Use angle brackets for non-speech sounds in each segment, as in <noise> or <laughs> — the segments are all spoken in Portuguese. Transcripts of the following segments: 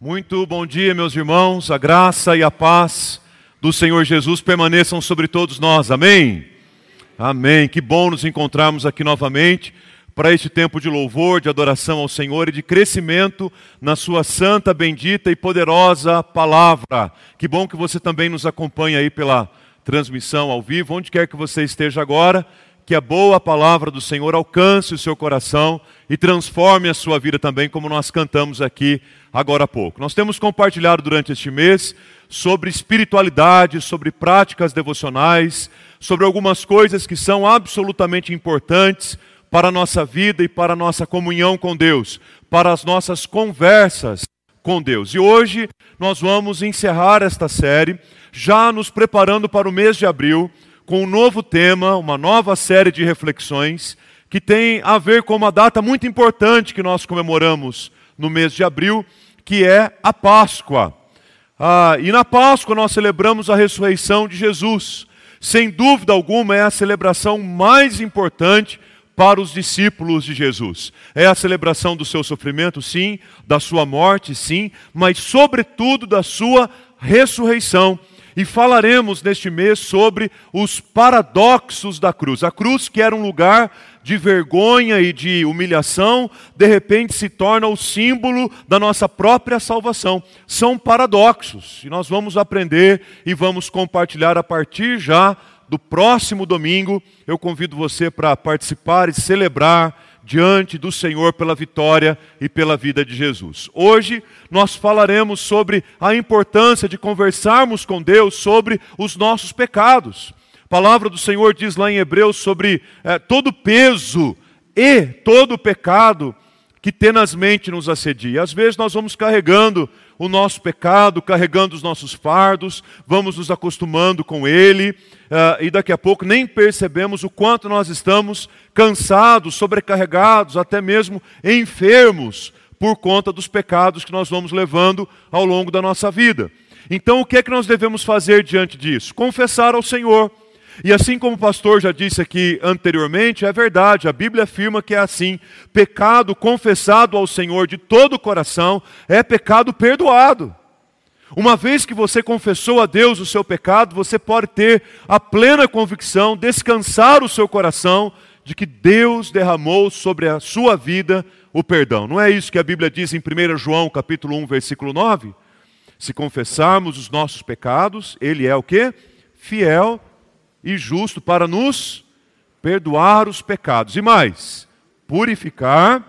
Muito bom dia, meus irmãos. A graça e a paz do Senhor Jesus permaneçam sobre todos nós. Amém? Amém. Que bom nos encontrarmos aqui novamente para este tempo de louvor, de adoração ao Senhor e de crescimento na Sua santa, bendita e poderosa palavra. Que bom que você também nos acompanha aí pela transmissão ao vivo, onde quer que você esteja agora que a boa palavra do Senhor alcance o seu coração e transforme a sua vida também, como nós cantamos aqui agora há pouco. Nós temos compartilhado durante este mês sobre espiritualidade, sobre práticas devocionais, sobre algumas coisas que são absolutamente importantes para a nossa vida e para a nossa comunhão com Deus, para as nossas conversas com Deus. E hoje nós vamos encerrar esta série, já nos preparando para o mês de abril com um novo tema, uma nova série de reflexões que tem a ver com uma data muito importante que nós comemoramos no mês de abril, que é a Páscoa. Ah, e na Páscoa nós celebramos a ressurreição de Jesus. Sem dúvida alguma, é a celebração mais importante para os discípulos de Jesus. É a celebração do seu sofrimento, sim, da sua morte, sim, mas, sobretudo, da sua ressurreição e falaremos neste mês sobre os paradoxos da cruz. A cruz, que era um lugar de vergonha e de humilhação, de repente se torna o símbolo da nossa própria salvação. São paradoxos e nós vamos aprender e vamos compartilhar a partir já do próximo domingo. Eu convido você para participar e celebrar diante do Senhor pela vitória e pela vida de Jesus. Hoje nós falaremos sobre a importância de conversarmos com Deus sobre os nossos pecados. A palavra do Senhor diz lá em Hebreus sobre é, todo peso e todo pecado que tenazmente nos assedia. Às vezes nós vamos carregando o nosso pecado, carregando os nossos fardos, vamos nos acostumando com ele, uh, e daqui a pouco nem percebemos o quanto nós estamos cansados, sobrecarregados, até mesmo enfermos, por conta dos pecados que nós vamos levando ao longo da nossa vida. Então, o que é que nós devemos fazer diante disso? Confessar ao Senhor e assim como o pastor já disse aqui anteriormente, é verdade, a Bíblia afirma que é assim: pecado confessado ao Senhor de todo o coração é pecado perdoado. Uma vez que você confessou a Deus o seu pecado, você pode ter a plena convicção, descansar o seu coração de que Deus derramou sobre a sua vida o perdão. Não é isso que a Bíblia diz em 1 João, capítulo 1, versículo 9? Se confessarmos os nossos pecados, ele é o quê? Fiel e justo para nos perdoar os pecados e mais, purificar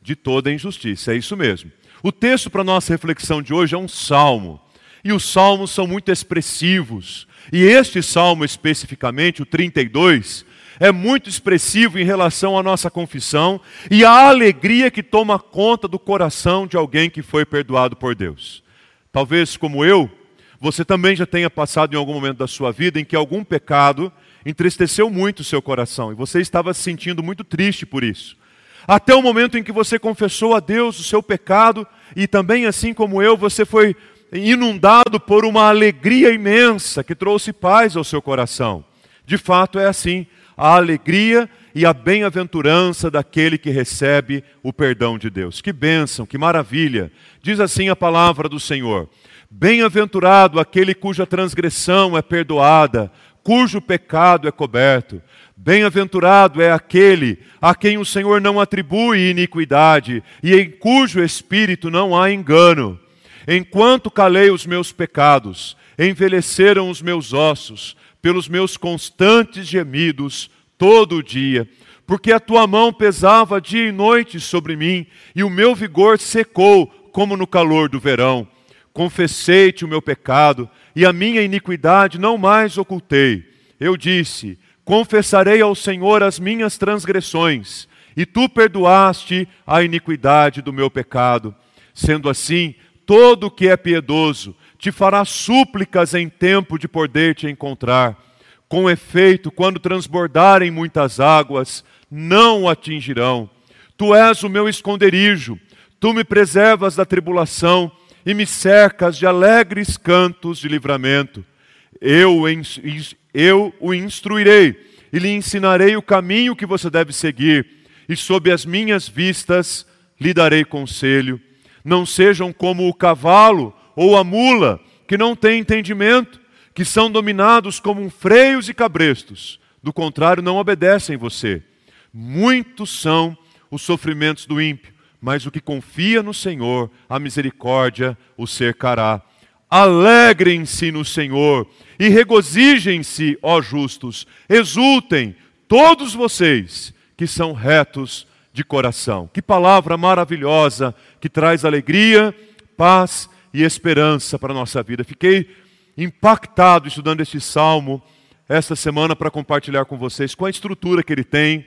de toda injustiça. É isso mesmo. O texto para nossa reflexão de hoje é um salmo. E os salmos são muito expressivos. E este salmo especificamente, o 32, é muito expressivo em relação à nossa confissão e à alegria que toma conta do coração de alguém que foi perdoado por Deus. Talvez como eu, você também já tenha passado em algum momento da sua vida em que algum pecado entristeceu muito o seu coração e você estava se sentindo muito triste por isso. Até o momento em que você confessou a Deus o seu pecado e também, assim como eu, você foi inundado por uma alegria imensa que trouxe paz ao seu coração. De fato, é assim: a alegria e a bem-aventurança daquele que recebe o perdão de Deus. Que bênção, que maravilha! Diz assim a palavra do Senhor. Bem-aventurado aquele cuja transgressão é perdoada, cujo pecado é coberto. Bem-aventurado é aquele a quem o Senhor não atribui iniquidade e em cujo espírito não há engano. Enquanto calei os meus pecados, envelheceram os meus ossos, pelos meus constantes gemidos todo o dia, porque a tua mão pesava dia e noite sobre mim, e o meu vigor secou como no calor do verão. Confessei-te o meu pecado e a minha iniquidade não mais ocultei. Eu disse: Confessarei ao Senhor as minhas transgressões, e tu perdoaste a iniquidade do meu pecado. Sendo assim, todo o que é piedoso te fará súplicas em tempo de poder te encontrar. Com efeito, quando transbordarem muitas águas, não o atingirão. Tu és o meu esconderijo, tu me preservas da tribulação e me cercas de alegres cantos de livramento. Eu, eu o instruirei e lhe ensinarei o caminho que você deve seguir, e sob as minhas vistas lhe darei conselho. Não sejam como o cavalo ou a mula, que não têm entendimento, que são dominados como freios e cabrestos. Do contrário, não obedecem você. Muitos são os sofrimentos do ímpio, mas o que confia no Senhor, a misericórdia o cercará. Alegrem-se no Senhor e regozijem-se, ó justos, exultem, todos vocês que são retos de coração. Que palavra maravilhosa que traz alegria, paz e esperança para a nossa vida. Fiquei impactado estudando este salmo esta semana para compartilhar com vocês com a estrutura que ele tem,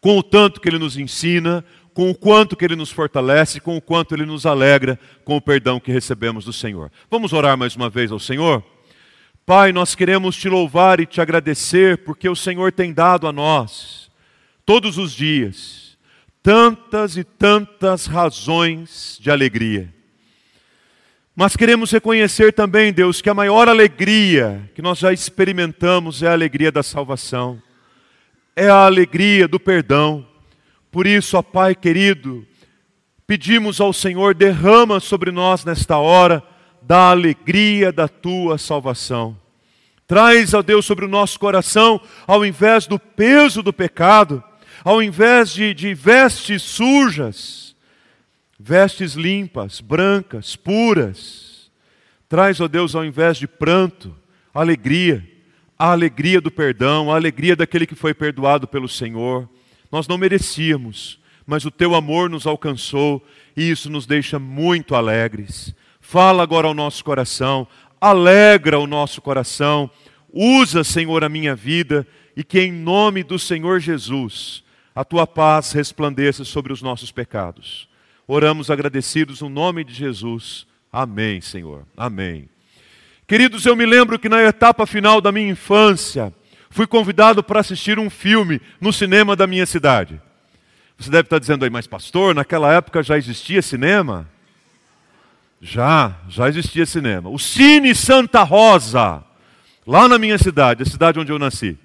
com o tanto que ele nos ensina, com o quanto que ele nos fortalece, com o quanto ele nos alegra com o perdão que recebemos do Senhor. Vamos orar mais uma vez ao Senhor? Pai, nós queremos te louvar e te agradecer porque o Senhor tem dado a nós, todos os dias, tantas e tantas razões de alegria. Mas queremos reconhecer também, Deus, que a maior alegria que nós já experimentamos é a alegria da salvação, é a alegria do perdão por isso, ó Pai querido, pedimos ao Senhor, derrama sobre nós nesta hora da alegria da tua salvação. Traz, ó Deus, sobre o nosso coração, ao invés do peso do pecado, ao invés de, de vestes sujas, vestes limpas, brancas, puras. Traz, ó Deus, ao invés de pranto, alegria, a alegria do perdão, a alegria daquele que foi perdoado pelo Senhor. Nós não merecíamos, mas o teu amor nos alcançou e isso nos deixa muito alegres. Fala agora ao nosso coração, alegra o nosso coração. Usa, Senhor, a minha vida e que em nome do Senhor Jesus a tua paz resplandeça sobre os nossos pecados. Oramos agradecidos no nome de Jesus. Amém, Senhor. Amém. Queridos, eu me lembro que na etapa final da minha infância, fui convidado para assistir um filme no cinema da minha cidade. Você deve estar dizendo aí, mas pastor, naquela época já existia cinema? Já, já existia cinema. O Cine Santa Rosa, lá na minha cidade, a cidade onde eu nasci.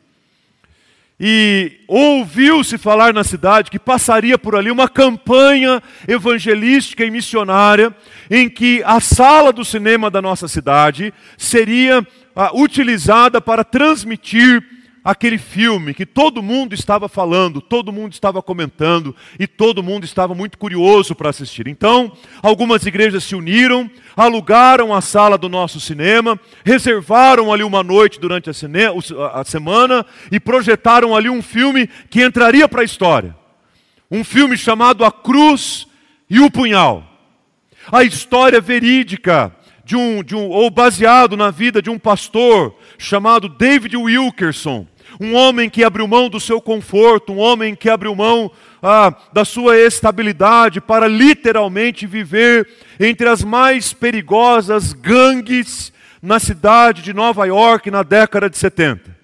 E ouviu-se falar na cidade que passaria por ali uma campanha evangelística e missionária, em que a sala do cinema da nossa cidade seria ah, utilizada para transmitir aquele filme que todo mundo estava falando, todo mundo estava comentando e todo mundo estava muito curioso para assistir. Então, algumas igrejas se uniram, alugaram a sala do nosso cinema, reservaram ali uma noite durante a, a semana e projetaram ali um filme que entraria para a história. Um filme chamado A Cruz e o Punhal. A história verídica de um, de um, ou baseado na vida de um pastor chamado David Wilkerson, um homem que abriu mão do seu conforto, um homem que abriu mão ah, da sua estabilidade para literalmente viver entre as mais perigosas gangues na cidade de Nova York na década de 70.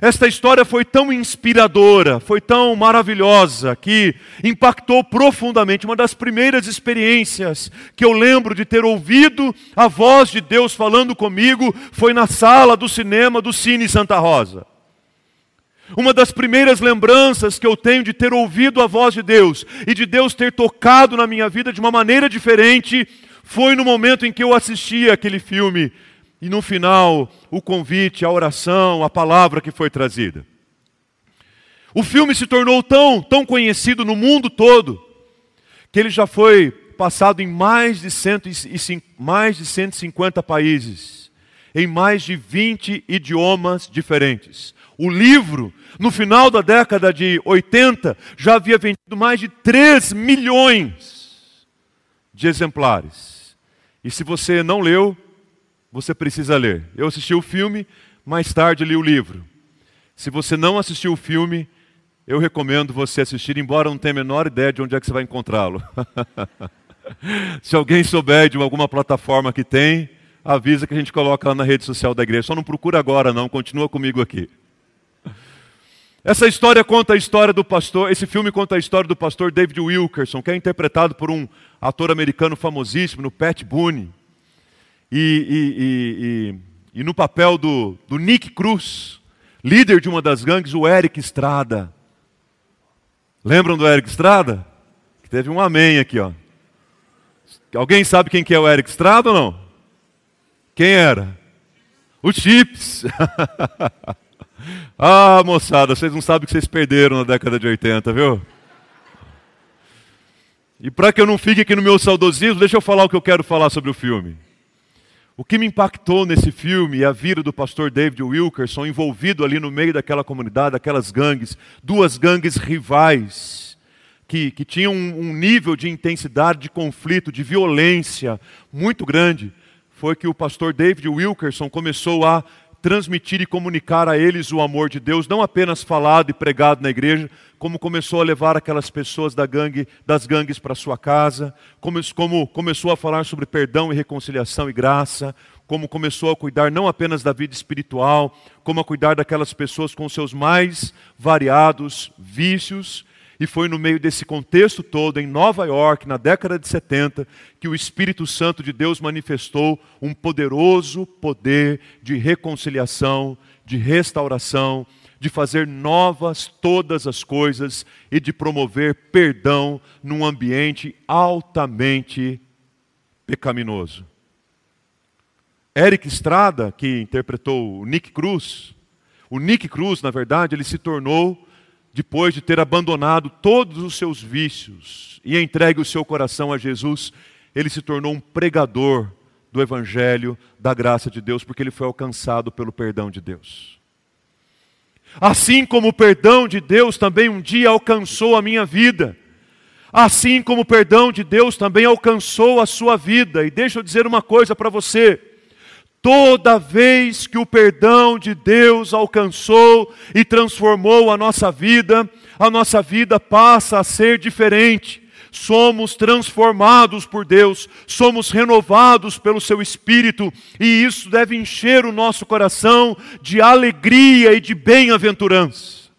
Esta história foi tão inspiradora, foi tão maravilhosa, que impactou profundamente. Uma das primeiras experiências que eu lembro de ter ouvido a voz de Deus falando comigo foi na sala do cinema do Cine Santa Rosa. Uma das primeiras lembranças que eu tenho de ter ouvido a voz de Deus e de Deus ter tocado na minha vida de uma maneira diferente foi no momento em que eu assistia aquele filme e no final o convite, a oração, a palavra que foi trazida. O filme se tornou tão, tão conhecido no mundo todo que ele já foi passado em mais de, cento e, mais de 150 países, em mais de 20 idiomas diferentes. O livro, no final da década de 80, já havia vendido mais de 3 milhões de exemplares. E se você não leu, você precisa ler. Eu assisti o filme, mais tarde li o livro. Se você não assistiu o filme, eu recomendo você assistir, embora não tenha a menor ideia de onde é que você vai encontrá-lo. <laughs> se alguém souber de alguma plataforma que tem, avisa que a gente coloca lá na rede social da igreja. Só não procura agora não, continua comigo aqui. Essa história conta a história do pastor, esse filme conta a história do pastor David Wilkerson, que é interpretado por um ator americano famosíssimo, no Pat Boone. E, e, e, e, no papel do, do Nick Cruz, líder de uma das gangues, o Eric Estrada. Lembram do Eric Estrada? Que teve um amém aqui, ó. Alguém sabe quem que é o Eric Estrada ou não? Quem era? O Chips. <laughs> ah, moçada, vocês não sabem o que vocês perderam na década de 80, viu? E para que eu não fique aqui no meu saudosismo, deixa eu falar o que eu quero falar sobre o filme. O que me impactou nesse filme é a vida do pastor David Wilkerson envolvido ali no meio daquela comunidade, aquelas gangues, duas gangues rivais, que, que tinham um, um nível de intensidade de conflito, de violência muito grande. Foi que o pastor David Wilkerson começou a transmitir e comunicar a eles o amor de Deus, não apenas falado e pregado na igreja, como começou a levar aquelas pessoas da gangue, das gangues para sua casa, como, como começou a falar sobre perdão e reconciliação e graça, como começou a cuidar não apenas da vida espiritual, como a cuidar daquelas pessoas com seus mais variados vícios e foi no meio desse contexto todo, em Nova York, na década de 70, que o Espírito Santo de Deus manifestou um poderoso poder de reconciliação, de restauração, de fazer novas todas as coisas e de promover perdão num ambiente altamente pecaminoso. Eric Estrada, que interpretou o Nick Cruz, o Nick Cruz, na verdade, ele se tornou depois de ter abandonado todos os seus vícios e entregue o seu coração a Jesus, ele se tornou um pregador do Evangelho, da graça de Deus, porque ele foi alcançado pelo perdão de Deus. Assim como o perdão de Deus também um dia alcançou a minha vida, assim como o perdão de Deus também alcançou a sua vida. E deixa eu dizer uma coisa para você: Toda vez que o perdão de Deus alcançou e transformou a nossa vida, a nossa vida passa a ser diferente. Somos transformados por Deus, somos renovados pelo Seu Espírito, e isso deve encher o nosso coração de alegria e de bem-aventurança.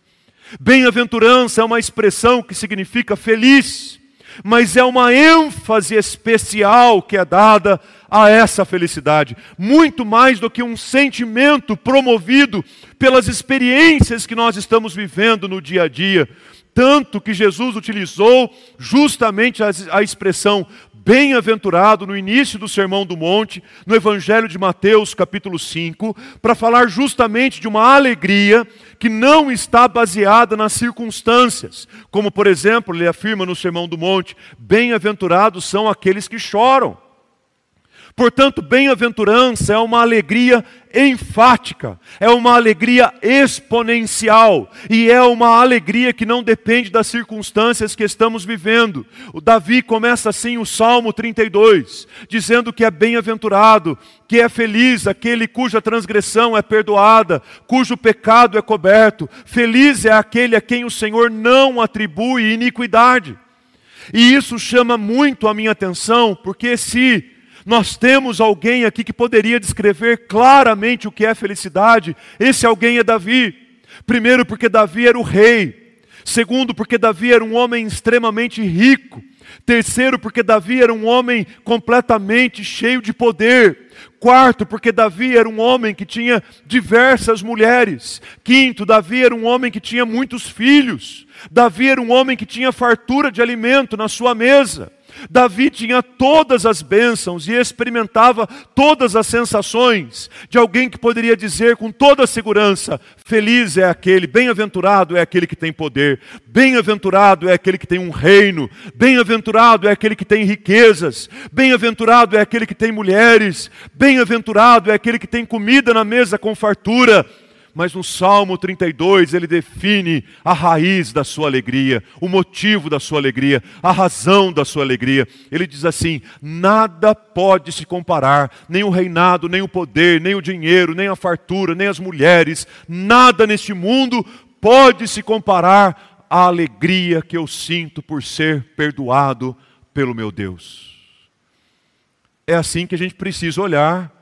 Bem-aventurança é uma expressão que significa feliz, mas é uma ênfase especial que é dada a essa felicidade, muito mais do que um sentimento promovido pelas experiências que nós estamos vivendo no dia a dia. Tanto que Jesus utilizou justamente a, a expressão bem-aventurado no início do Sermão do Monte, no Evangelho de Mateus, capítulo 5, para falar justamente de uma alegria que não está baseada nas circunstâncias. Como, por exemplo, ele afirma no Sermão do Monte: bem-aventurados são aqueles que choram. Portanto, bem-aventurança é uma alegria enfática, é uma alegria exponencial e é uma alegria que não depende das circunstâncias que estamos vivendo. O Davi começa assim o Salmo 32, dizendo que é bem-aventurado, que é feliz aquele cuja transgressão é perdoada, cujo pecado é coberto. Feliz é aquele a quem o Senhor não atribui iniquidade. E isso chama muito a minha atenção, porque se nós temos alguém aqui que poderia descrever claramente o que é felicidade. Esse alguém é Davi. Primeiro, porque Davi era o rei. Segundo, porque Davi era um homem extremamente rico. Terceiro, porque Davi era um homem completamente cheio de poder. Quarto, porque Davi era um homem que tinha diversas mulheres. Quinto, Davi era um homem que tinha muitos filhos. Davi era um homem que tinha fartura de alimento na sua mesa. Davi tinha todas as bênçãos e experimentava todas as sensações de alguém que poderia dizer com toda segurança: feliz é aquele, bem-aventurado é aquele que tem poder, bem-aventurado é aquele que tem um reino, bem-aventurado é aquele que tem riquezas, bem-aventurado é aquele que tem mulheres, bem-aventurado é aquele que tem comida na mesa com fartura mas no Salmo 32 ele define a raiz da sua alegria, o motivo da sua alegria, a razão da sua alegria. Ele diz assim: nada pode se comparar, nem o reinado, nem o poder, nem o dinheiro, nem a fartura, nem as mulheres, nada neste mundo pode se comparar à alegria que eu sinto por ser perdoado pelo meu Deus. É assim que a gente precisa olhar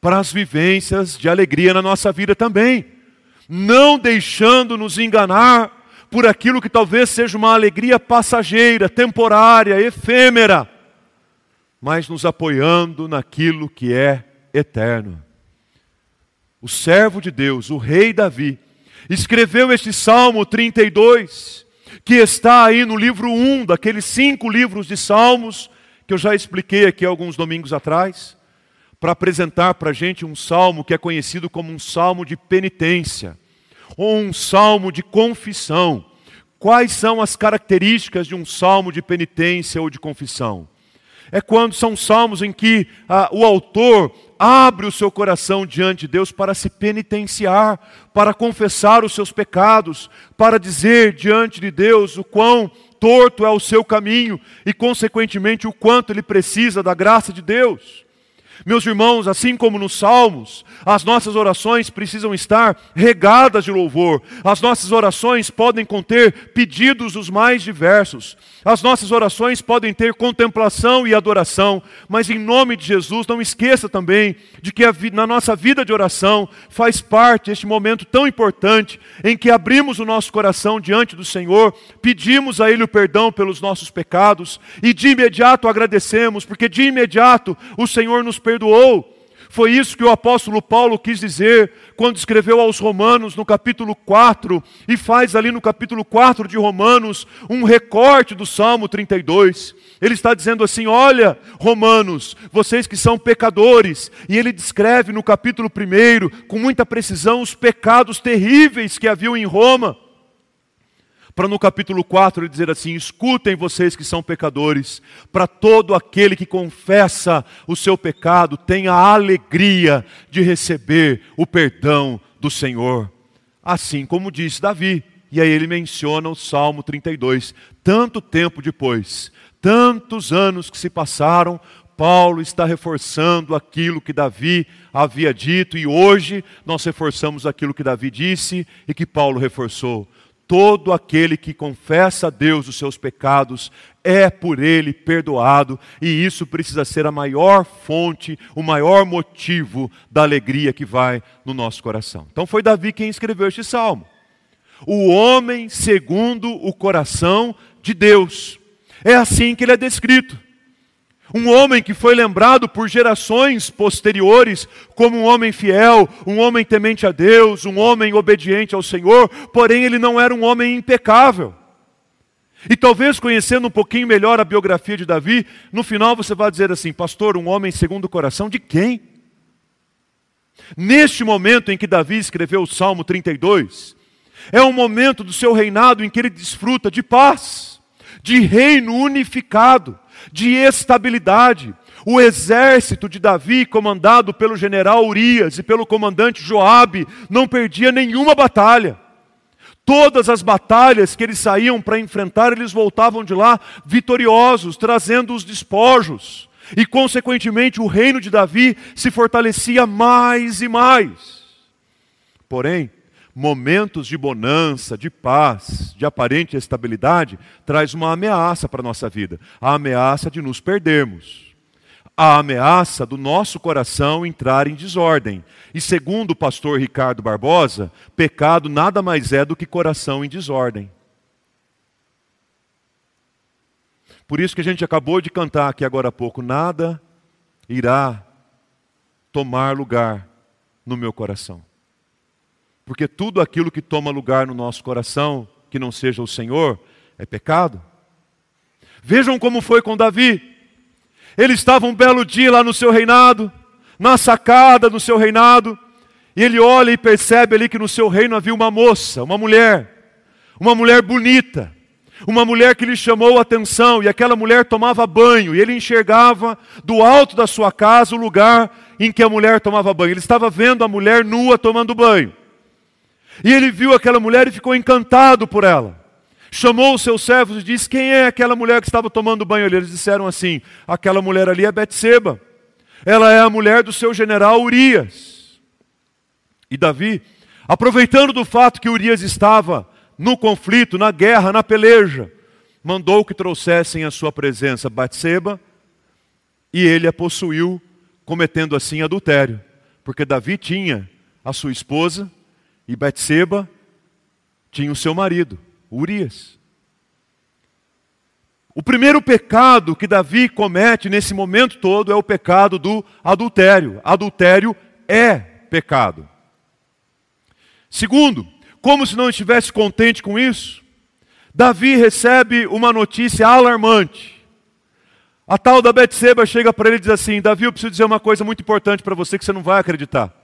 para as vivências de alegria na nossa vida também, não deixando nos enganar por aquilo que talvez seja uma alegria passageira, temporária, efêmera, mas nos apoiando naquilo que é eterno. O servo de Deus, o rei Davi, escreveu este Salmo 32, que está aí no livro 1 daqueles cinco livros de Salmos que eu já expliquei aqui alguns domingos atrás, para apresentar para a gente um salmo que é conhecido como um salmo de penitência, ou um salmo de confissão. Quais são as características de um salmo de penitência ou de confissão? É quando são salmos em que ah, o autor abre o seu coração diante de Deus para se penitenciar, para confessar os seus pecados, para dizer diante de Deus o quão torto é o seu caminho e, consequentemente, o quanto ele precisa da graça de Deus. Meus irmãos, assim como nos Salmos, as nossas orações precisam estar regadas de louvor. As nossas orações podem conter pedidos os mais diversos. As nossas orações podem ter contemplação e adoração, mas em nome de Jesus, não esqueça também de que na nossa vida de oração faz parte este momento tão importante em que abrimos o nosso coração diante do Senhor, pedimos a Ele o perdão pelos nossos pecados e de imediato agradecemos, porque de imediato o Senhor nos perdoou. Foi isso que o apóstolo Paulo quis dizer quando escreveu aos Romanos no capítulo 4 e faz ali no capítulo 4 de Romanos um recorte do Salmo 32. Ele está dizendo assim: Olha, Romanos, vocês que são pecadores, e ele descreve no capítulo 1, com muita precisão, os pecados terríveis que haviam em Roma para no capítulo 4 ele dizer assim: escutem vocês que são pecadores, para todo aquele que confessa o seu pecado, tenha a alegria de receber o perdão do Senhor. Assim como disse Davi. E aí ele menciona o Salmo 32. Tanto tempo depois, tantos anos que se passaram, Paulo está reforçando aquilo que Davi havia dito, e hoje nós reforçamos aquilo que Davi disse e que Paulo reforçou todo aquele que confessa a Deus os seus pecados é por ele perdoado, e isso precisa ser a maior fonte, o maior motivo da alegria que vai no nosso coração. Então foi Davi quem escreveu este salmo. O homem segundo o coração de Deus. É assim que ele é descrito. Um homem que foi lembrado por gerações posteriores como um homem fiel, um homem temente a Deus, um homem obediente ao Senhor, porém ele não era um homem impecável. E talvez conhecendo um pouquinho melhor a biografia de Davi, no final você vai dizer assim: Pastor, um homem segundo o coração de quem? Neste momento em que Davi escreveu o Salmo 32, é um momento do seu reinado em que ele desfruta de paz, de reino unificado de estabilidade. O exército de Davi, comandado pelo general Urias e pelo comandante Joabe, não perdia nenhuma batalha. Todas as batalhas que eles saíam para enfrentar, eles voltavam de lá vitoriosos, trazendo os despojos. E, consequentemente, o reino de Davi se fortalecia mais e mais. Porém, momentos de bonança, de paz, de aparente estabilidade, traz uma ameaça para a nossa vida a ameaça de nos perdermos. A ameaça do nosso coração entrar em desordem. E segundo o pastor Ricardo Barbosa, pecado nada mais é do que coração em desordem. Por isso que a gente acabou de cantar aqui agora há pouco: nada irá tomar lugar no meu coração. Porque tudo aquilo que toma lugar no nosso coração, que não seja o Senhor, é pecado. Vejam como foi com Davi. Ele estava um belo dia lá no seu reinado, na sacada do seu reinado, e ele olha e percebe ali que no seu reino havia uma moça, uma mulher, uma mulher bonita, uma mulher que lhe chamou a atenção, e aquela mulher tomava banho, e ele enxergava do alto da sua casa o lugar em que a mulher tomava banho. Ele estava vendo a mulher nua tomando banho. E ele viu aquela mulher e ficou encantado por ela. Chamou os seus servos e disse: Quem é aquela mulher que estava tomando banho ali? Eles disseram assim: Aquela mulher ali é Betseba. Ela é a mulher do seu general Urias. E Davi, aproveitando do fato que Urias estava no conflito, na guerra, na peleja, mandou que trouxessem à sua presença Batseba e ele a possuiu, cometendo assim adultério, porque Davi tinha a sua esposa e Betseba tinha o seu marido, Urias. O primeiro pecado que Davi comete nesse momento todo é o pecado do adultério. Adultério é pecado. Segundo, como se não estivesse contente com isso, Davi recebe uma notícia alarmante. A tal da Betseba chega para ele e diz assim: Davi, eu preciso dizer uma coisa muito importante para você que você não vai acreditar.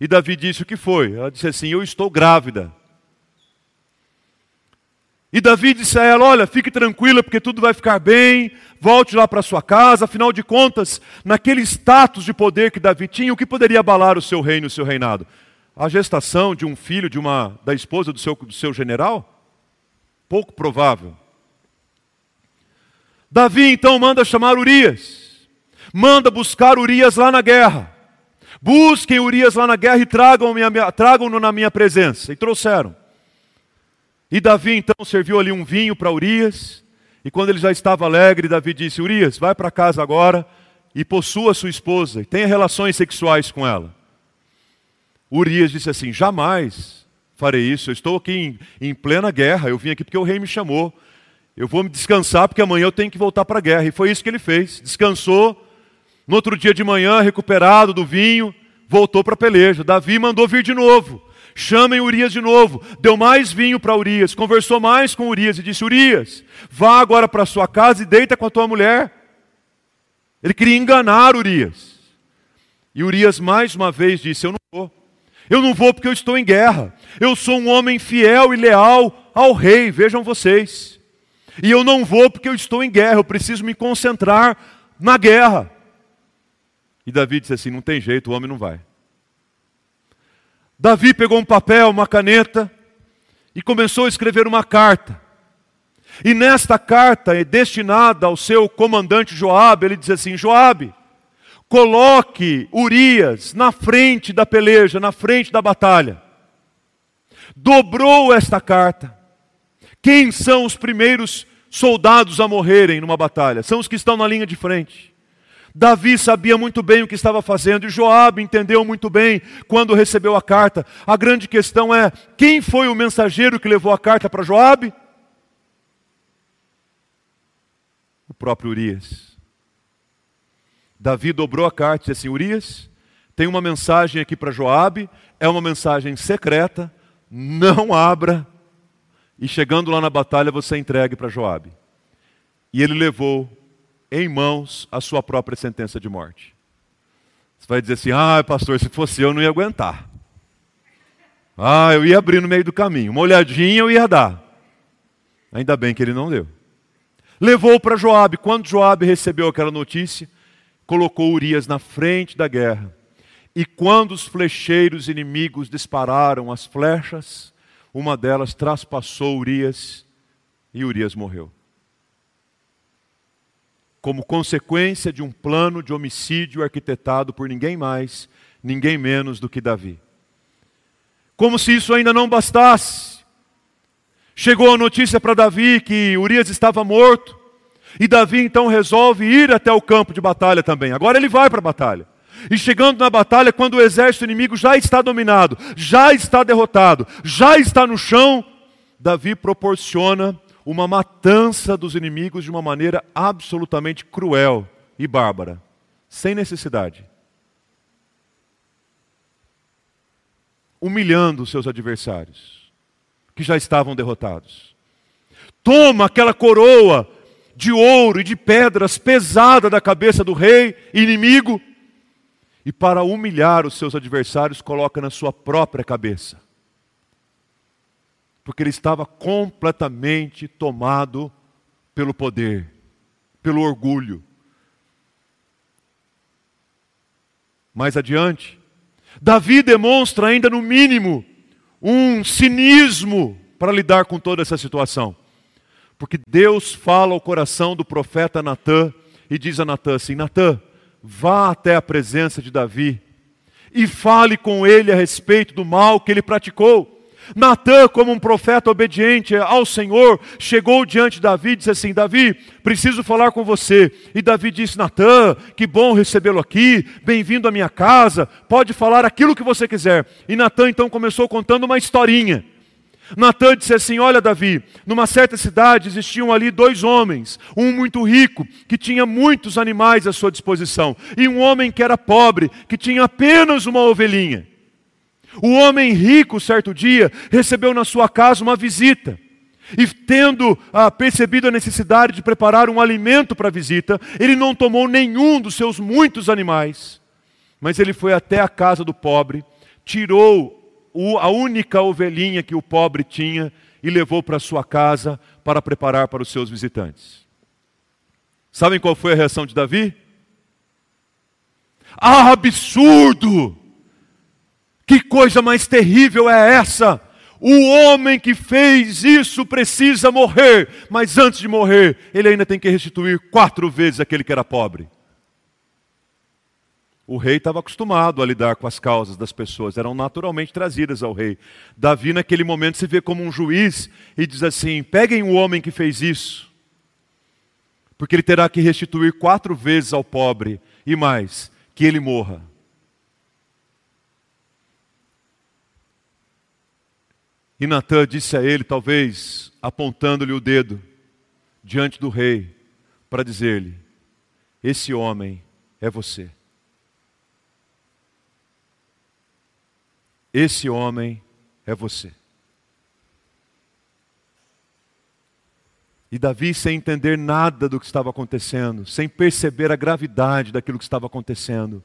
E Davi disse: O que foi? Ela disse assim: Eu estou grávida. E Davi disse a ela: Olha, fique tranquila, porque tudo vai ficar bem, volte lá para sua casa. Afinal de contas, naquele status de poder que Davi tinha, o que poderia abalar o seu reino, o seu reinado? A gestação de um filho de uma da esposa do seu, do seu general? Pouco provável. Davi então manda chamar Urias, manda buscar Urias lá na guerra. Busquem Urias lá na guerra e tragam-no tragam na minha presença. E trouxeram. E Davi então serviu ali um vinho para Urias. E quando ele já estava alegre, Davi disse: Urias, vai para casa agora e possua sua esposa e tenha relações sexuais com ela. Urias disse assim: Jamais farei isso. Eu estou aqui em, em plena guerra. Eu vim aqui porque o rei me chamou. Eu vou me descansar porque amanhã eu tenho que voltar para a guerra. E foi isso que ele fez. Descansou. No outro dia de manhã, recuperado do vinho, voltou para a peleja. Davi mandou vir de novo. Chamem Urias de novo. Deu mais vinho para Urias. Conversou mais com Urias e disse: Urias, vá agora para sua casa e deita com a tua mulher. Ele queria enganar Urias. E Urias mais uma vez disse: Eu não vou. Eu não vou porque eu estou em guerra. Eu sou um homem fiel e leal ao rei, vejam vocês. E eu não vou porque eu estou em guerra, eu preciso me concentrar na guerra. E Davi disse assim: não tem jeito, o homem não vai. Davi pegou um papel, uma caneta e começou a escrever uma carta. E nesta carta, é destinada ao seu comandante Joabe, ele diz assim: Joabe, coloque Urias na frente da peleja, na frente da batalha. Dobrou esta carta. Quem são os primeiros soldados a morrerem numa batalha? São os que estão na linha de frente. Davi sabia muito bem o que estava fazendo e Joabe entendeu muito bem quando recebeu a carta. A grande questão é: quem foi o mensageiro que levou a carta para Joabe? O próprio Urias. Davi dobrou a carta e disse assim: Urias, tem uma mensagem aqui para Joabe, é uma mensagem secreta, não abra, e chegando lá na batalha você entregue para Joabe. E ele levou em mãos a sua própria sentença de morte. Você vai dizer assim: ah, pastor, se fosse eu, não ia aguentar. Ah, eu ia abrir no meio do caminho. Uma olhadinha eu ia dar. Ainda bem que ele não deu. Levou para Joabe. Quando Joabe recebeu aquela notícia, colocou Urias na frente da guerra. E quando os flecheiros inimigos dispararam as flechas, uma delas traspassou Urias e Urias morreu como consequência de um plano de homicídio arquitetado por ninguém mais, ninguém menos do que Davi. Como se isso ainda não bastasse, chegou a notícia para Davi que Urias estava morto, e Davi então resolve ir até o campo de batalha também. Agora ele vai para a batalha. E chegando na batalha, quando o exército inimigo já está dominado, já está derrotado, já está no chão, Davi proporciona uma matança dos inimigos de uma maneira absolutamente cruel e bárbara, sem necessidade. Humilhando os seus adversários, que já estavam derrotados. Toma aquela coroa de ouro e de pedras pesada da cabeça do rei inimigo e para humilhar os seus adversários coloca na sua própria cabeça porque ele estava completamente tomado pelo poder, pelo orgulho. Mais adiante, Davi demonstra ainda no mínimo um cinismo para lidar com toda essa situação. Porque Deus fala ao coração do profeta Natã e diz a Natã assim: Natã, vá até a presença de Davi e fale com ele a respeito do mal que ele praticou. Natã, como um profeta obediente ao Senhor, chegou diante de Davi e disse assim: Davi, preciso falar com você. E Davi disse: Natã, que bom recebê-lo aqui, bem-vindo à minha casa, pode falar aquilo que você quiser. E Natã então começou contando uma historinha. Natã disse assim: Olha, Davi, numa certa cidade existiam ali dois homens, um muito rico, que tinha muitos animais à sua disposição, e um homem que era pobre, que tinha apenas uma ovelhinha. O homem rico, certo dia, recebeu na sua casa uma visita. E tendo ah, percebido a necessidade de preparar um alimento para a visita, ele não tomou nenhum dos seus muitos animais, mas ele foi até a casa do pobre, tirou o, a única ovelhinha que o pobre tinha e levou para sua casa para preparar para os seus visitantes. Sabem qual foi a reação de Davi? Ah, absurdo! Que coisa mais terrível é essa? O homem que fez isso precisa morrer, mas antes de morrer, ele ainda tem que restituir quatro vezes aquele que era pobre. O rei estava acostumado a lidar com as causas das pessoas, eram naturalmente trazidas ao rei. Davi, naquele momento, se vê como um juiz e diz assim: peguem o homem que fez isso, porque ele terá que restituir quatro vezes ao pobre, e mais, que ele morra. E Natan disse a ele, talvez apontando-lhe o dedo diante do rei, para dizer-lhe: Esse homem é você. Esse homem é você. E Davi, sem entender nada do que estava acontecendo, sem perceber a gravidade daquilo que estava acontecendo,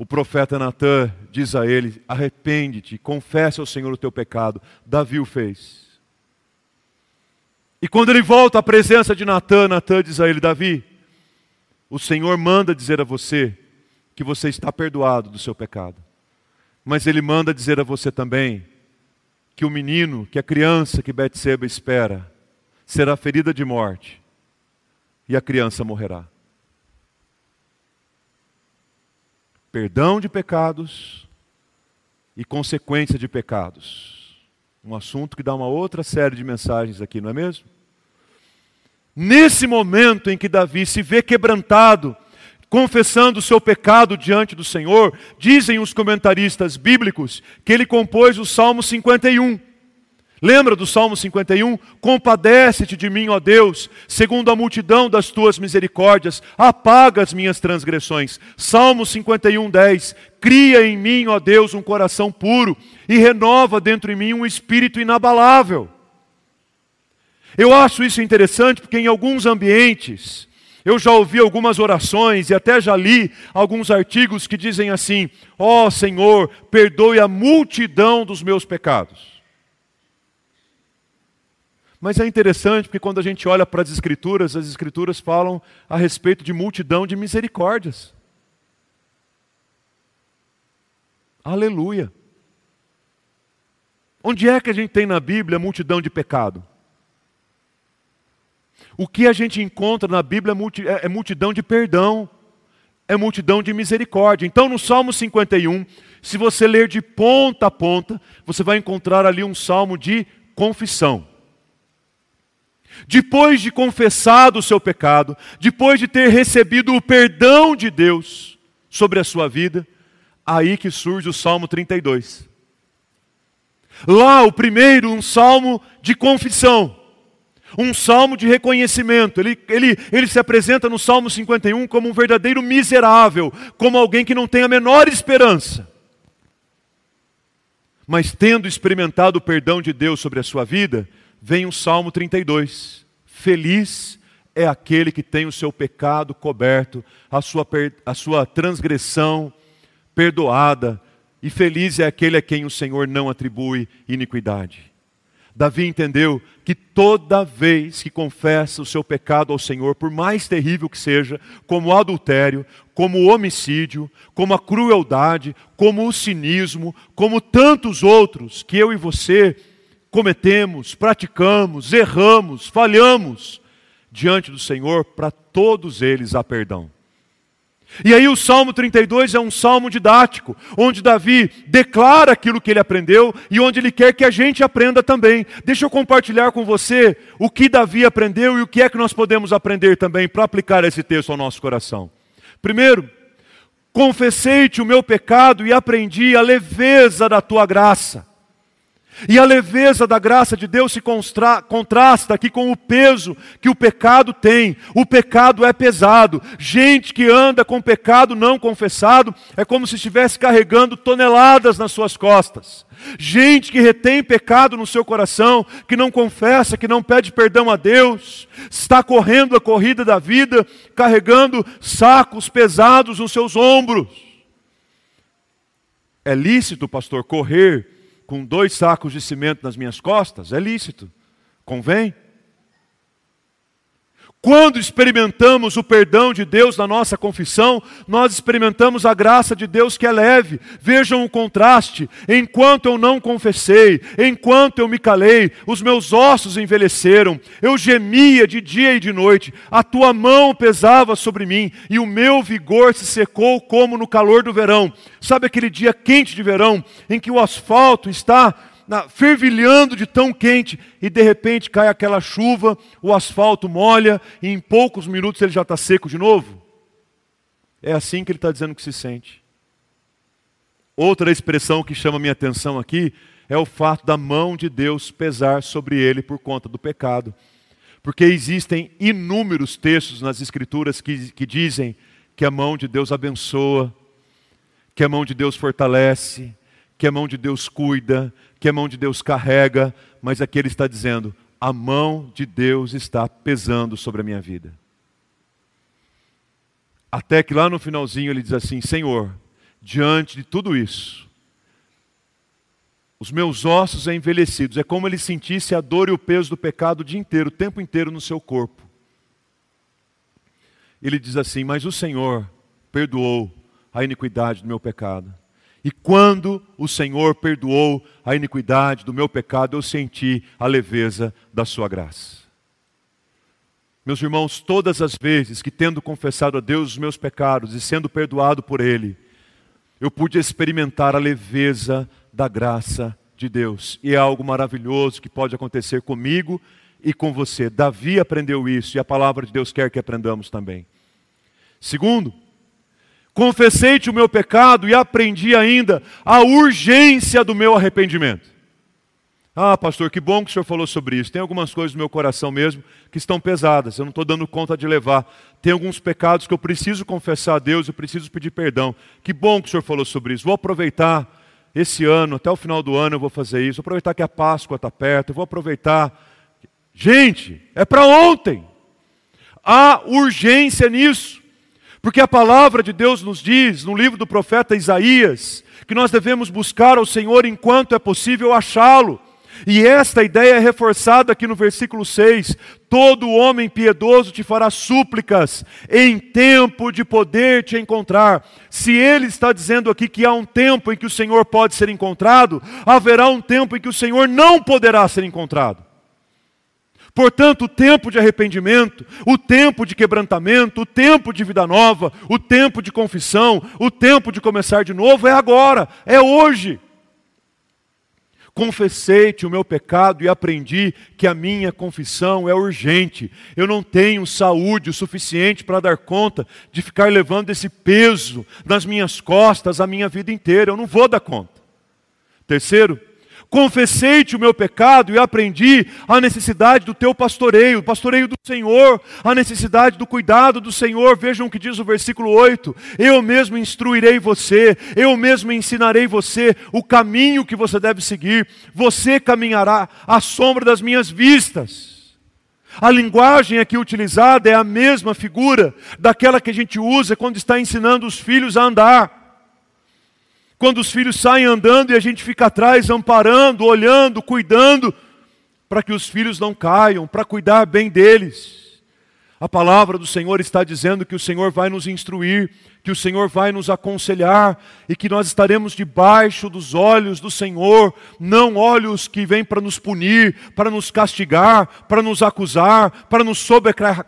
o profeta Natan diz a ele: arrepende-te, confessa ao Senhor o teu pecado. Davi o fez. E quando ele volta à presença de Natan, Natan diz a ele: Davi, o Senhor manda dizer a você que você está perdoado do seu pecado. Mas ele manda dizer a você também que o menino, que a criança que Betseba espera, será ferida de morte e a criança morrerá. Perdão de pecados e consequência de pecados. Um assunto que dá uma outra série de mensagens aqui, não é mesmo? Nesse momento em que Davi se vê quebrantado, confessando o seu pecado diante do Senhor, dizem os comentaristas bíblicos que ele compôs o Salmo 51. Lembra do Salmo 51? Compadece-te de mim, ó Deus, segundo a multidão das tuas misericórdias, apaga as minhas transgressões. Salmo 51, 10. Cria em mim, ó Deus, um coração puro e renova dentro de mim um espírito inabalável. Eu acho isso interessante porque em alguns ambientes eu já ouvi algumas orações e até já li alguns artigos que dizem assim: Ó oh, Senhor, perdoe a multidão dos meus pecados. Mas é interessante porque quando a gente olha para as Escrituras, as Escrituras falam a respeito de multidão de misericórdias. Aleluia. Onde é que a gente tem na Bíblia multidão de pecado? O que a gente encontra na Bíblia é, é, multidão de perdão, é multidão de misericórdia. Então, no Salmo 51, se você ler de ponta a ponta, você vai encontrar ali um salmo de confissão. Depois de confessado o seu pecado, depois de ter recebido o perdão de Deus sobre a sua vida, aí que surge o Salmo 32. Lá, o primeiro, um salmo de confissão, um salmo de reconhecimento. Ele, ele, ele se apresenta no Salmo 51 como um verdadeiro miserável, como alguém que não tem a menor esperança. Mas tendo experimentado o perdão de Deus sobre a sua vida, vem o Salmo 32. Feliz é aquele que tem o seu pecado coberto, a sua, a sua transgressão perdoada, e feliz é aquele a quem o Senhor não atribui iniquidade. Davi entendeu que toda vez que confessa o seu pecado ao Senhor, por mais terrível que seja, como adultério, como homicídio, como a crueldade, como o cinismo, como tantos outros que eu e você cometemos, praticamos, erramos, falhamos diante do Senhor, para todos eles há perdão. E aí o Salmo 32 é um salmo didático, onde Davi declara aquilo que ele aprendeu e onde ele quer que a gente aprenda também. Deixa eu compartilhar com você o que Davi aprendeu e o que é que nós podemos aprender também para aplicar esse texto ao nosso coração. Primeiro, confessei-te o meu pecado e aprendi a leveza da tua graça. E a leveza da graça de Deus se contrasta aqui com o peso que o pecado tem. O pecado é pesado. Gente que anda com pecado não confessado é como se estivesse carregando toneladas nas suas costas. Gente que retém pecado no seu coração, que não confessa, que não pede perdão a Deus, está correndo a corrida da vida, carregando sacos pesados nos seus ombros. É lícito, pastor, correr com dois sacos de cimento nas minhas costas? É lícito. Convém? Quando experimentamos o perdão de Deus na nossa confissão, nós experimentamos a graça de Deus que é leve. Vejam o contraste. Enquanto eu não confessei, enquanto eu me calei, os meus ossos envelheceram, eu gemia de dia e de noite, a tua mão pesava sobre mim e o meu vigor se secou como no calor do verão. Sabe aquele dia quente de verão em que o asfalto está na, fervilhando de tão quente, e de repente cai aquela chuva, o asfalto molha, e em poucos minutos ele já está seco de novo? É assim que ele está dizendo que se sente. Outra expressão que chama minha atenção aqui é o fato da mão de Deus pesar sobre ele por conta do pecado. Porque existem inúmeros textos nas Escrituras que, que dizem que a mão de Deus abençoa, que a mão de Deus fortalece, que a mão de Deus cuida, que a mão de Deus carrega, mas aqui ele está dizendo: a mão de Deus está pesando sobre a minha vida. Até que lá no finalzinho ele diz assim: Senhor, diante de tudo isso, os meus ossos envelhecidos, é como ele sentisse a dor e o peso do pecado o dia inteiro, o tempo inteiro no seu corpo. Ele diz assim: Mas o Senhor perdoou a iniquidade do meu pecado. E quando o Senhor perdoou a iniquidade do meu pecado, eu senti a leveza da sua graça. Meus irmãos, todas as vezes que tendo confessado a Deus os meus pecados e sendo perdoado por Ele, eu pude experimentar a leveza da graça de Deus. E é algo maravilhoso que pode acontecer comigo e com você. Davi aprendeu isso e a palavra de Deus quer que aprendamos também. Segundo, Confessei-te o meu pecado e aprendi ainda a urgência do meu arrependimento. Ah, pastor, que bom que o senhor falou sobre isso. Tem algumas coisas no meu coração mesmo que estão pesadas, eu não estou dando conta de levar. Tem alguns pecados que eu preciso confessar a Deus, eu preciso pedir perdão. Que bom que o senhor falou sobre isso. Vou aproveitar esse ano, até o final do ano eu vou fazer isso. Vou aproveitar que a Páscoa está perto, eu vou aproveitar. Gente, é para ontem. Há urgência nisso. Porque a palavra de Deus nos diz, no livro do profeta Isaías, que nós devemos buscar ao Senhor enquanto é possível achá-lo. E esta ideia é reforçada aqui no versículo 6: Todo homem piedoso te fará súplicas em tempo de poder te encontrar. Se ele está dizendo aqui que há um tempo em que o Senhor pode ser encontrado, haverá um tempo em que o Senhor não poderá ser encontrado. Portanto, o tempo de arrependimento, o tempo de quebrantamento, o tempo de vida nova, o tempo de confissão, o tempo de começar de novo é agora, é hoje. Confessei-te o meu pecado e aprendi que a minha confissão é urgente. Eu não tenho saúde o suficiente para dar conta de ficar levando esse peso nas minhas costas a minha vida inteira. Eu não vou dar conta. Terceiro, Confessei-te o meu pecado e aprendi a necessidade do teu pastoreio, o pastoreio do Senhor, a necessidade do cuidado do Senhor. Vejam o que diz o versículo 8: Eu mesmo instruirei você, eu mesmo ensinarei você o caminho que você deve seguir, você caminhará à sombra das minhas vistas. A linguagem aqui utilizada é a mesma figura daquela que a gente usa quando está ensinando os filhos a andar. Quando os filhos saem andando e a gente fica atrás, amparando, olhando, cuidando, para que os filhos não caiam, para cuidar bem deles. A palavra do Senhor está dizendo que o Senhor vai nos instruir, que o Senhor vai nos aconselhar e que nós estaremos debaixo dos olhos do Senhor, não olhos que vêm para nos punir, para nos castigar, para nos acusar, para nos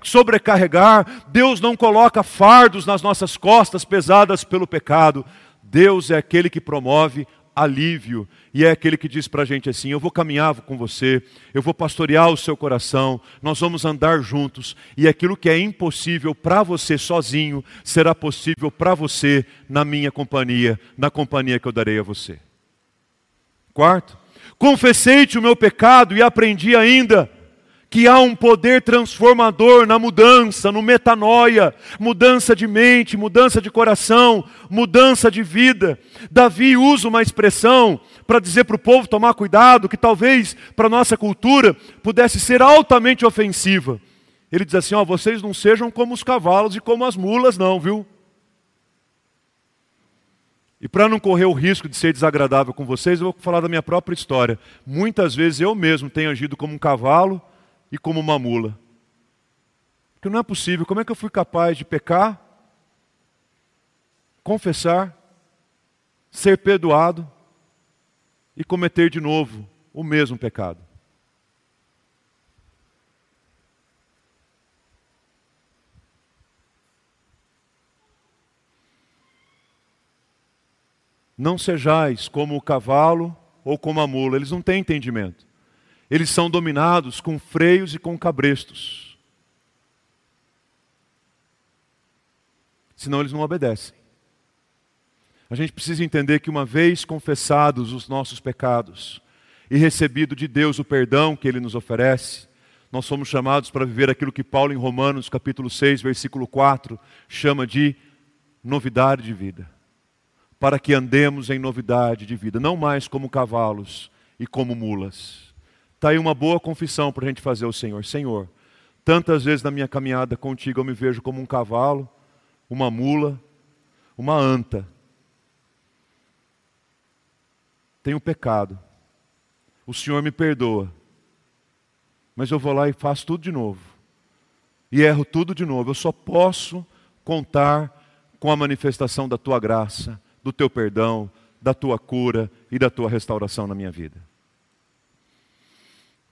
sobrecarregar. Deus não coloca fardos nas nossas costas pesadas pelo pecado. Deus é aquele que promove alívio e é aquele que diz para a gente assim: Eu vou caminhar com você, eu vou pastorear o seu coração, nós vamos andar juntos e aquilo que é impossível para você sozinho será possível para você na minha companhia, na companhia que eu darei a você. Quarto, Confessei-te o meu pecado e aprendi ainda que há um poder transformador na mudança, no metanoia, mudança de mente, mudança de coração, mudança de vida. Davi usa uma expressão para dizer para o povo tomar cuidado, que talvez para a nossa cultura pudesse ser altamente ofensiva. Ele diz assim: ó, vocês não sejam como os cavalos e como as mulas, não, viu? E para não correr o risco de ser desagradável com vocês, eu vou falar da minha própria história. Muitas vezes eu mesmo tenho agido como um cavalo e como uma mula. Porque não é possível. Como é que eu fui capaz de pecar, confessar, ser perdoado e cometer de novo o mesmo pecado? Não sejais como o cavalo ou como a mula, eles não têm entendimento. Eles são dominados com freios e com cabrestos. Senão eles não obedecem. A gente precisa entender que uma vez confessados os nossos pecados e recebido de Deus o perdão que ele nos oferece, nós somos chamados para viver aquilo que Paulo em Romanos, capítulo 6, versículo 4, chama de novidade de vida para que andemos em novidade de vida, não mais como cavalos e como mulas. Está aí uma boa confissão para a gente fazer ao Senhor. Senhor, tantas vezes na minha caminhada contigo eu me vejo como um cavalo, uma mula, uma anta. Tenho pecado. O Senhor me perdoa. Mas eu vou lá e faço tudo de novo. E erro tudo de novo. Eu só posso contar com a manifestação da tua graça do teu perdão, da tua cura e da tua restauração na minha vida.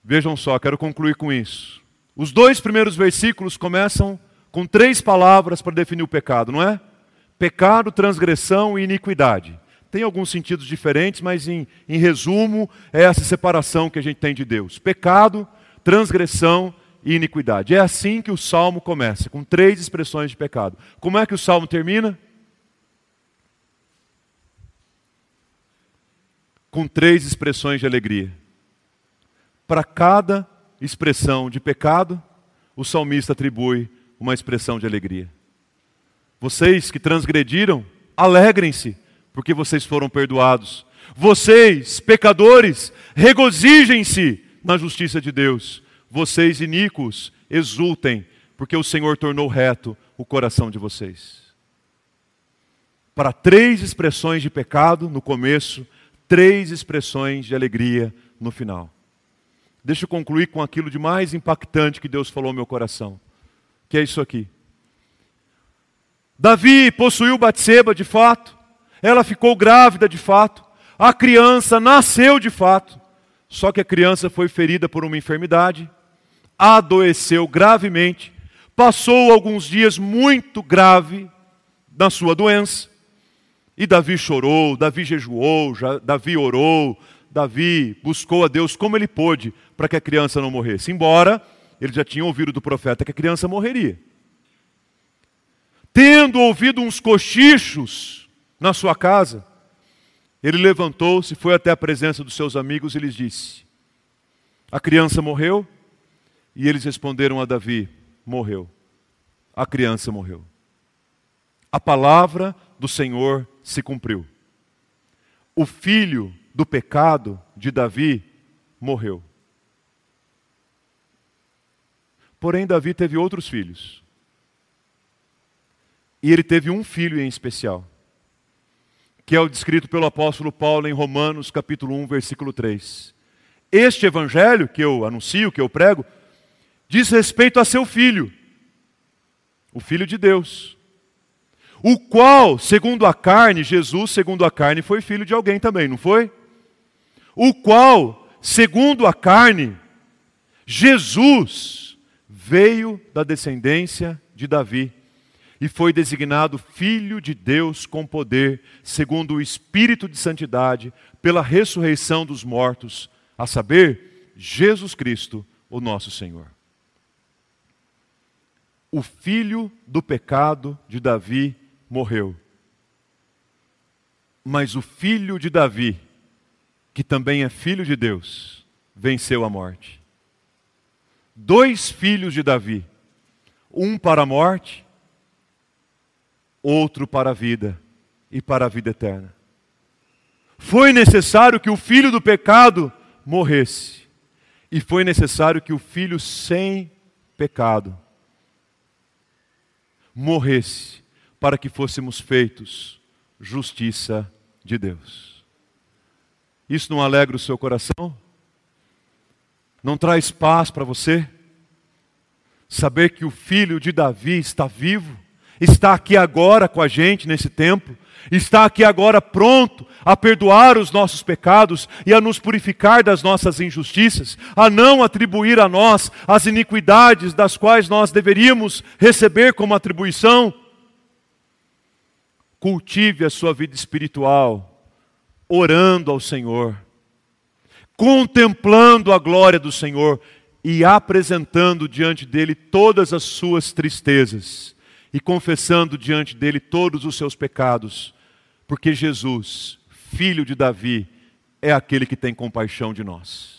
Vejam só, quero concluir com isso. Os dois primeiros versículos começam com três palavras para definir o pecado, não é? Pecado, transgressão e iniquidade. Tem alguns sentidos diferentes, mas em, em resumo, é essa separação que a gente tem de Deus: pecado, transgressão e iniquidade. É assim que o salmo começa, com três expressões de pecado. Como é que o salmo termina? com três expressões de alegria. Para cada expressão de pecado, o salmista atribui uma expressão de alegria. Vocês que transgrediram, alegrem-se, porque vocês foram perdoados. Vocês, pecadores, regozijem-se na justiça de Deus. Vocês, iníquos, exultem, porque o Senhor tornou reto o coração de vocês. Para três expressões de pecado no começo, três expressões de alegria no final. Deixa eu concluir com aquilo de mais impactante que Deus falou ao meu coração, que é isso aqui. Davi possuiu Batseba de fato, ela ficou grávida de fato, a criança nasceu de fato, só que a criança foi ferida por uma enfermidade, adoeceu gravemente, passou alguns dias muito grave na sua doença, e Davi chorou, Davi jejuou, Davi orou, Davi buscou a Deus como ele pôde para que a criança não morresse. Embora ele já tinha ouvido do profeta que a criança morreria. Tendo ouvido uns cochichos na sua casa, ele levantou-se, foi até a presença dos seus amigos e lhes disse: A criança morreu? E eles responderam a Davi: Morreu. A criança morreu. A palavra do Senhor se cumpriu. O filho do pecado de Davi morreu. Porém, Davi teve outros filhos. E ele teve um filho em especial, que é o descrito pelo apóstolo Paulo em Romanos, capítulo 1, versículo 3. Este evangelho que eu anuncio, que eu prego, diz respeito a seu filho, o filho de Deus, o qual, segundo a carne, Jesus, segundo a carne, foi filho de alguém também, não foi? O qual, segundo a carne, Jesus veio da descendência de Davi e foi designado Filho de Deus com poder, segundo o Espírito de Santidade, pela ressurreição dos mortos, a saber, Jesus Cristo, o nosso Senhor. O filho do pecado de Davi morreu. Mas o filho de Davi, que também é filho de Deus, venceu a morte. Dois filhos de Davi, um para a morte, outro para a vida e para a vida eterna. Foi necessário que o filho do pecado morresse, e foi necessário que o filho sem pecado morresse, para que fôssemos feitos justiça de Deus. Isso não alegra o seu coração? Não traz paz para você? Saber que o filho de Davi está vivo, está aqui agora com a gente nesse tempo, está aqui agora pronto a perdoar os nossos pecados e a nos purificar das nossas injustiças, a não atribuir a nós as iniquidades das quais nós deveríamos receber como atribuição. Cultive a sua vida espiritual, orando ao Senhor, contemplando a glória do Senhor e apresentando diante dele todas as suas tristezas e confessando diante dele todos os seus pecados, porque Jesus, filho de Davi, é aquele que tem compaixão de nós.